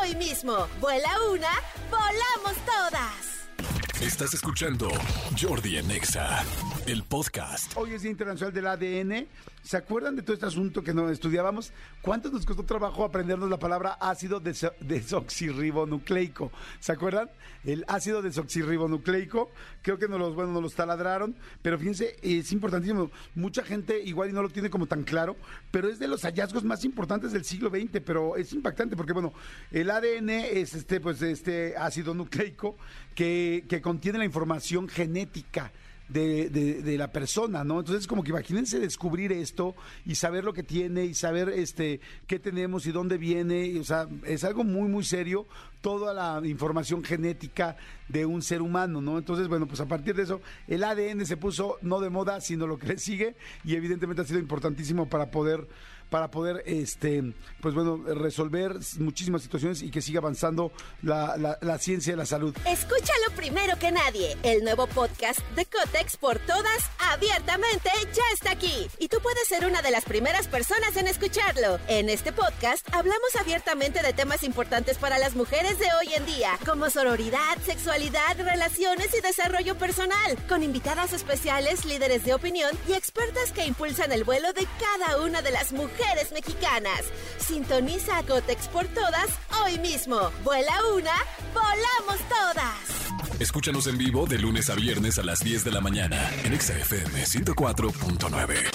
hoy mismo. Vuela una, volamos todas. Estás escuchando Jordi Anexa, el podcast. Hoy es Día Internacional del ADN. ¿Se acuerdan de todo este asunto que nos estudiábamos? ¿Cuánto nos costó trabajo aprendernos la palabra ácido deso- desoxirribonucleico? ¿Se acuerdan? El ácido desoxirribonucleico. Creo que nos los, bueno, nos los taladraron, pero fíjense, es importantísimo. Mucha gente igual y no lo tiene como tan claro, pero es de los hallazgos más importantes del siglo XX, pero es impactante porque, bueno, el ADN es este, pues, este ácido nucleico que, que contiene la información genética de, la persona, ¿no? Entonces, como que imagínense descubrir esto y saber lo que tiene y saber este qué tenemos y dónde viene, o sea, es algo muy, muy serio toda la información genética de un ser humano, ¿no? Entonces, bueno, pues a partir de eso, el ADN se puso no de moda, sino lo que le sigue y evidentemente ha sido importantísimo para poder para poder, este, pues bueno, resolver muchísimas situaciones y que siga avanzando la, la- la ciencia de la salud. Escúchalo primero que nadie. El nuevo podcast de Cotex por todas, abiertamente, ya está aquí. Y tú puedes ser una de las primeras personas en escucharlo. En este podcast hablamos abiertamente de temas importantes para las mujeres de hoy en día, como sororidad, sexualidad, relaciones y desarrollo personal, con invitadas especiales, líderes de opinión y expertas que impulsan el vuelo de cada una de las mujeres mexicanas. Sintoniza a Cotex por todas hoy mismo. Vuela una, volamos todas. Escúchanos en vivo de lunes a viernes a las 10 de la mañana en Exa FM 104.9.